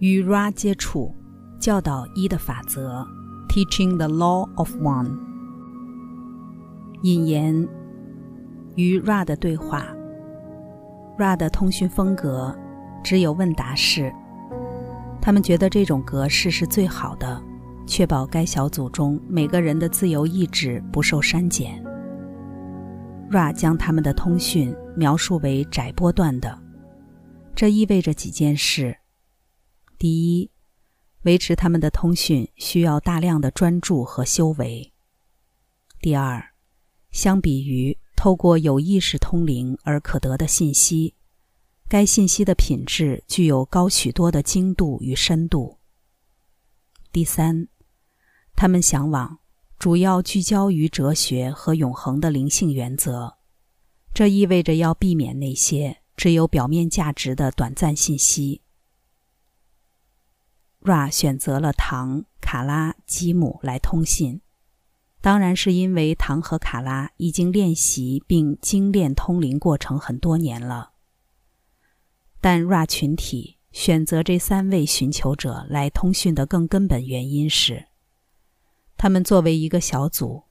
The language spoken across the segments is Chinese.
与 Ra 接触，教导一的法则，Teaching the Law of One。引言：与 Ra 的对话。Ra 的通讯风格只有问答式，他们觉得这种格式是最好的，确保该小组中每个人的自由意志不受删减。Ra 将他们的通讯描述为窄波段的，这意味着几件事。第一，维持他们的通讯需要大量的专注和修为。第二，相比于透过有意识通灵而可得的信息，该信息的品质具有高许多的精度与深度。第三，他们向往主要聚焦于哲学和永恒的灵性原则，这意味着要避免那些只有表面价值的短暂信息。Ra 选择了唐、卡拉、吉姆来通信，当然是因为唐和卡拉已经练习并精炼通灵过程很多年了。但 Ra 群体选择这三位寻求者来通讯的更根本原因是，他们作为一个小组，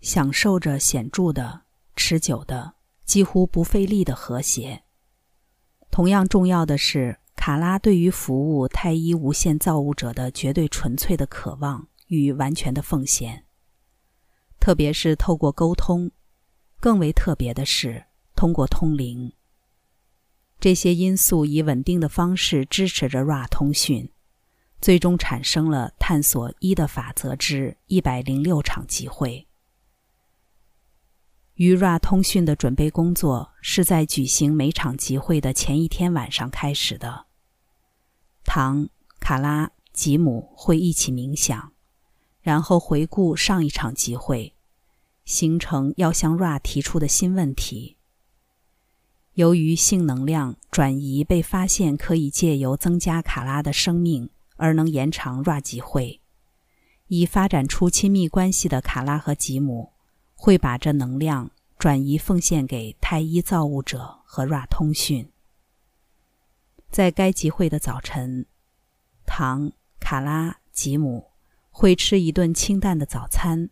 享受着显著的、持久的、几乎不费力的和谐。同样重要的是。卡拉对于服务太一无限造物者的绝对纯粹的渴望与完全的奉献，特别是透过沟通，更为特别的是通过通灵。这些因素以稳定的方式支持着 Ra 通讯，最终产生了探索一的法则之一百零六场集会。与 Ra 通讯的准备工作是在举行每场集会的前一天晚上开始的。唐、卡拉、吉姆会一起冥想，然后回顾上一场集会，形成要向 Ra 提出的新问题。由于性能量转移被发现可以借由增加卡拉的生命而能延长 Ra 集会，已发展出亲密关系的卡拉和吉姆会把这能量转移奉献给太一造物者和 Ra 通讯。在该集会的早晨，唐、卡拉、吉姆会吃一顿清淡的早餐，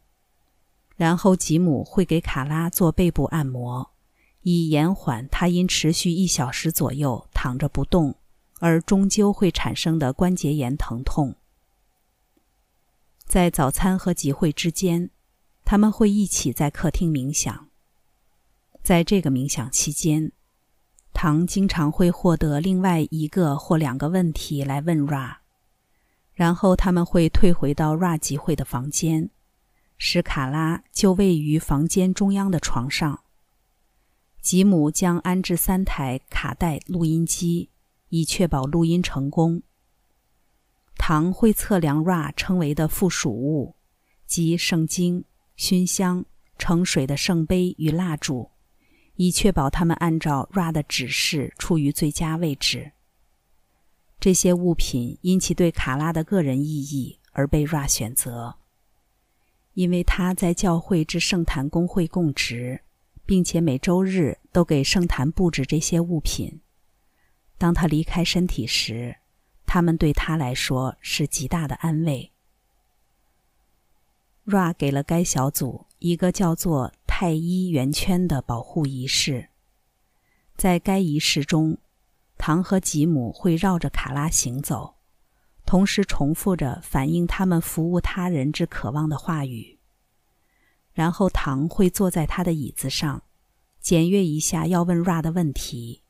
然后吉姆会给卡拉做背部按摩，以延缓他因持续一小时左右躺着不动而终究会产生的关节炎疼痛。在早餐和集会之间，他们会一起在客厅冥想。在这个冥想期间。唐经常会获得另外一个或两个问题来问 Ra，然后他们会退回到 Ra 集会的房间，使卡拉就位于房间中央的床上。吉姆将安置三台卡带录音机，以确保录音成功。唐会测量 Ra 称为的附属物，即圣经、熏香、盛水的圣杯与蜡烛。以确保他们按照 Ra 的指示处于最佳位置。这些物品因其对卡拉的个人意义而被 Ra 选择，因为他在教会之圣坛工会供职，并且每周日都给圣坛布置这些物品。当他离开身体时，他们对他来说是极大的安慰。Ra 给了该小组一个叫做。太一圆圈的保护仪式，在该仪式中，唐和吉姆会绕着卡拉行走，同时重复着反映他们服务他人之渴望的话语。然后，唐会坐在他的椅子上，检阅一下要问 Ra 的问题。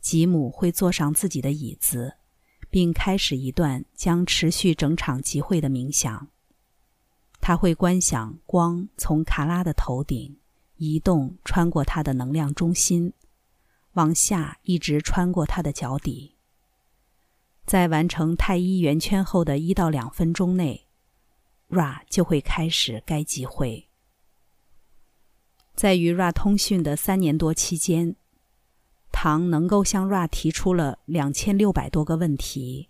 吉姆会坐上自己的椅子，并开始一段将持续整场集会的冥想。他会观想光从卡拉的头顶移动，穿过他的能量中心，往下一直穿过他的脚底。在完成太一圆圈后的一到两分钟内，Ra 就会开始该集会。在与 Ra 通讯的三年多期间，唐能够向 Ra 提出了两千六百多个问题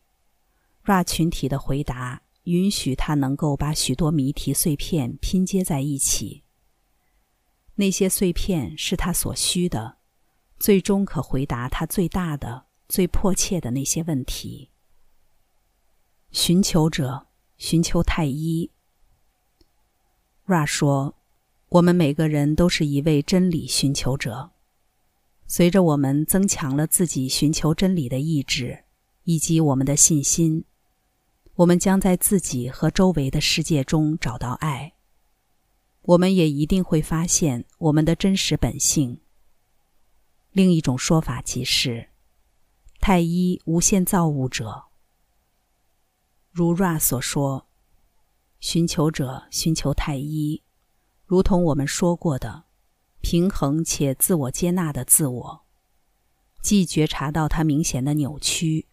，Ra 群体的回答。允许他能够把许多谜题碎片拼接在一起。那些碎片是他所需的，最终可回答他最大的、最迫切的那些问题。寻求者，寻求太一。Ra 说：“我们每个人都是一位真理寻求者。随着我们增强了自己寻求真理的意志以及我们的信心，我们将在自己和周围的世界中找到爱。我们也一定会发现我们的真实本性。另一种说法即是，太一无限造物者。”如 Ra 所说，寻求者寻求太一，如同我们说过的，平衡且自我接纳的自我，既觉察到它明显的扭曲，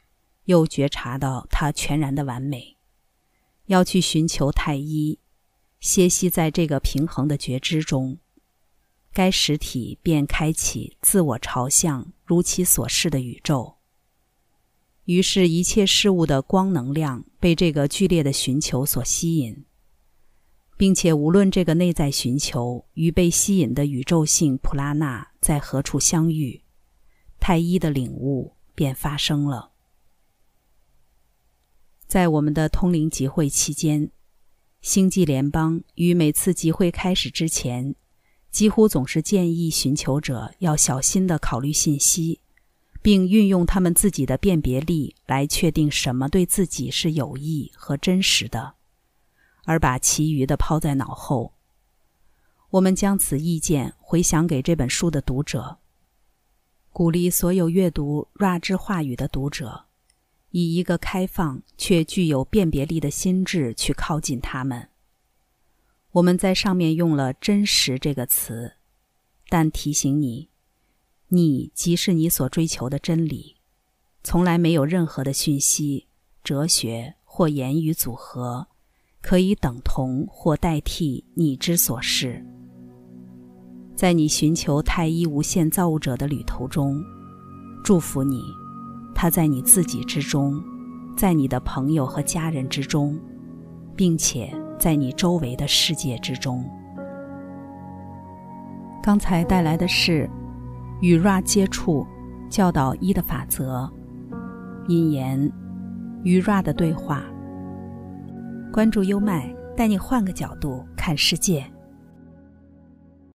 又觉察到它全然的完美。要去寻求太一，歇息在这个平衡的觉知中，该实体便开启自我朝向如其所示的宇宙。于是，一切事物的光能量被这个剧烈的寻求所吸引，并且无论这个内在寻求与被吸引的宇宙性普拉纳在何处相遇，太一的领悟便发生了。在我们的通灵集会期间，星际联邦于每次集会开始之前，几乎总是建议寻求者要小心地考虑信息。并运用他们自己的辨别力来确定什么对自己是有益和真实的，而把其余的抛在脑后。我们将此意见回想给这本书的读者，鼓励所有阅读 Ra 之话语的读者，以一个开放却具有辨别力的心智去靠近他们。我们在上面用了“真实”这个词，但提醒你。你即是你所追求的真理，从来没有任何的讯息、哲学或言语组合可以等同或代替你之所是。在你寻求太一无限造物者的旅途中，祝福你，他在你自己之中，在你的朋友和家人之中，并且在你周围的世界之中。刚才带来的是。与 Ra 接触，教导一的法则，引言，与 Ra 的对话。关注优麦，带你换个角度看世界。